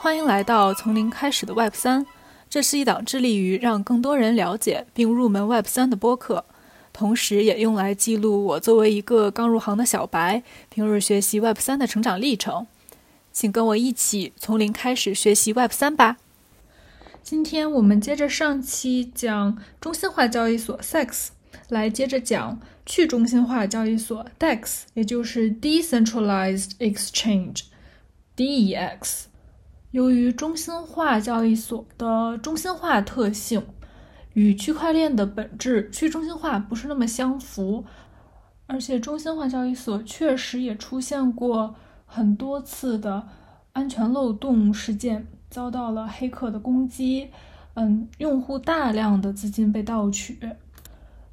欢迎来到从零开始的 Web 三，这是一档致力于让更多人了解并入门 Web 三的播客，同时也用来记录我作为一个刚入行的小白，平日学习 Web 三的成长历程。请跟我一起从零开始学习 Web 三吧。今天我们接着上期讲中心化交易所 SEX，来接着讲去中心化交易所 DEX，也就是 Decentralized Exchange（DEX）。由于中心化交易所的中心化特性与区块链的本质去中心化不是那么相符，而且中心化交易所确实也出现过很多次的安全漏洞事件，遭到了黑客的攻击，嗯，用户大量的资金被盗取，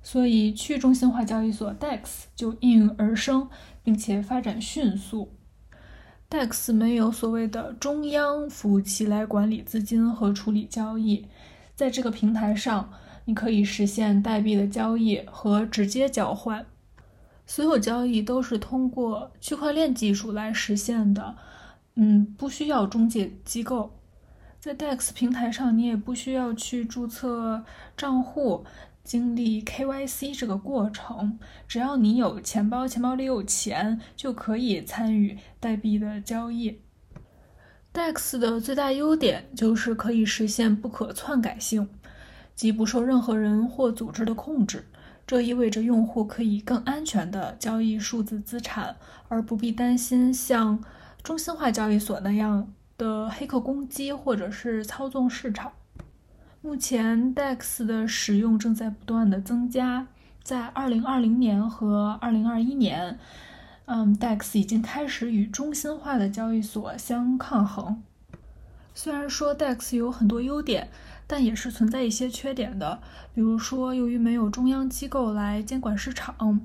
所以去中心化交易所 DEX 就应运而生，并且发展迅速。DEX 没有所谓的中央服务器来管理资金和处理交易，在这个平台上，你可以实现代币的交易和直接交换，所有交易都是通过区块链技术来实现的，嗯，不需要中介机构。在 DEX 平台上，你也不需要去注册账户。经历 KYC 这个过程，只要你有钱包，钱包里有钱，就可以参与代币的交易。DEX 的最大优点就是可以实现不可篡改性，即不受任何人或组织的控制。这意味着用户可以更安全地交易数字资产，而不必担心像中心化交易所那样的黑客攻击或者是操纵市场。目前，DEX 的使用正在不断的增加。在2020年和2021年，嗯，DEX 已经开始与中心化的交易所相抗衡。虽然说 DEX 有很多优点，但也是存在一些缺点的。比如说，由于没有中央机构来监管市场，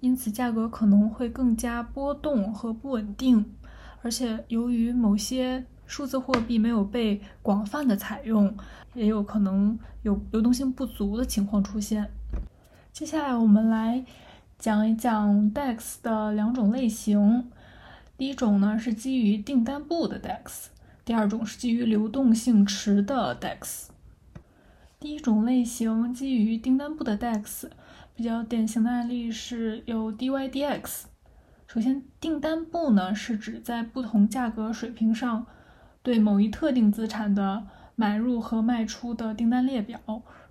因此价格可能会更加波动和不稳定。而且，由于某些数字货币没有被广泛的采用，也有可能有流动性不足的情况出现。接下来我们来讲一讲 DEX 的两种类型。第一种呢是基于订单簿的 DEX，第二种是基于流动性池的 DEX。第一种类型基于订单簿的 DEX，比较典型的案例是有 DYDX。首先，订单簿呢是指在不同价格水平上。对某一特定资产的买入和卖出的订单列表，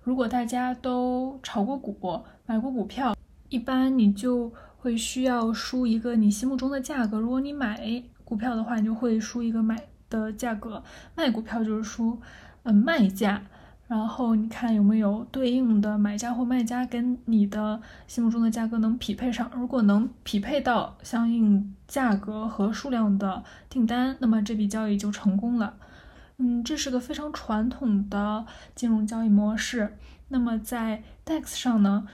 如果大家都炒过股、买过股票，一般你就会需要输一个你心目中的价格。如果你买股票的话，你就会输一个买的价格；卖股票就是输嗯卖价。然后你看有没有对应的买家或卖家跟你的心目中的价格能匹配上？如果能匹配到相应价格和数量的订单，那么这笔交易就成功了。嗯，这是个非常传统的金融交易模式。那么在 DEX 上呢，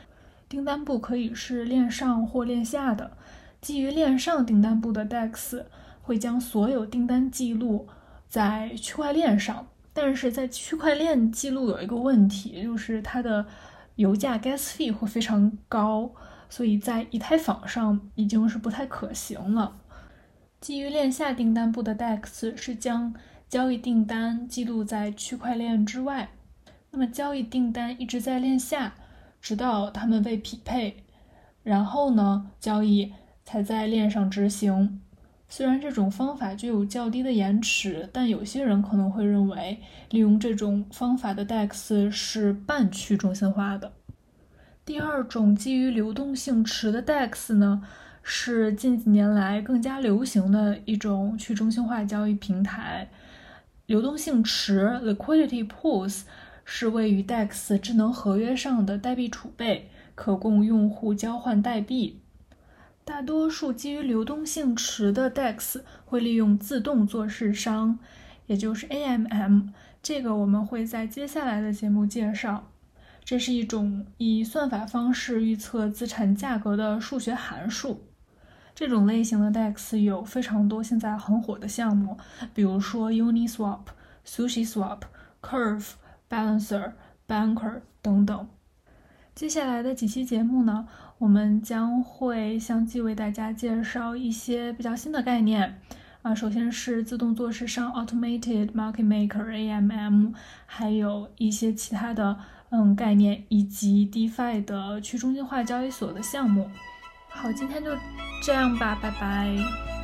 订单簿可以是链上或链下的。基于链上订单簿的 DEX 会将所有订单记录在区块链上。但是在区块链记录有一个问题，就是它的油价 gas fee 会非常高，所以在以太坊上已经是不太可行了。基于链下订单簿的 DEX 是将交易订单记录在区块链之外，那么交易订单一直在链下，直到它们被匹配，然后呢，交易才在链上执行。虽然这种方法具有较低的延迟，但有些人可能会认为，利用这种方法的 DEX 是半去中心化的。第二种基于流动性池的 DEX 呢，是近几年来更加流行的一种去中心化交易平台。流动性池 （Liquidity Pools） 是位于 DEX 智能合约上的代币储备，可供用户交换代币。大多数基于流动性池的 DEX 会利用自动做市商，也就是 AMM。这个我们会在接下来的节目介绍。这是一种以算法方式预测资产价格的数学函数。这种类型的 DEX 有非常多现在很火的项目，比如说 Uniswap、SushiSwap、Curve、Balancer、Banker 等等。接下来的几期节目呢？我们将会相继为大家介绍一些比较新的概念，啊，首先是自动做市商 （Automated Market Maker，AMM），还有一些其他的嗯概念，以及 DeFi 的去中心化交易所的项目。好，今天就这样吧，拜拜。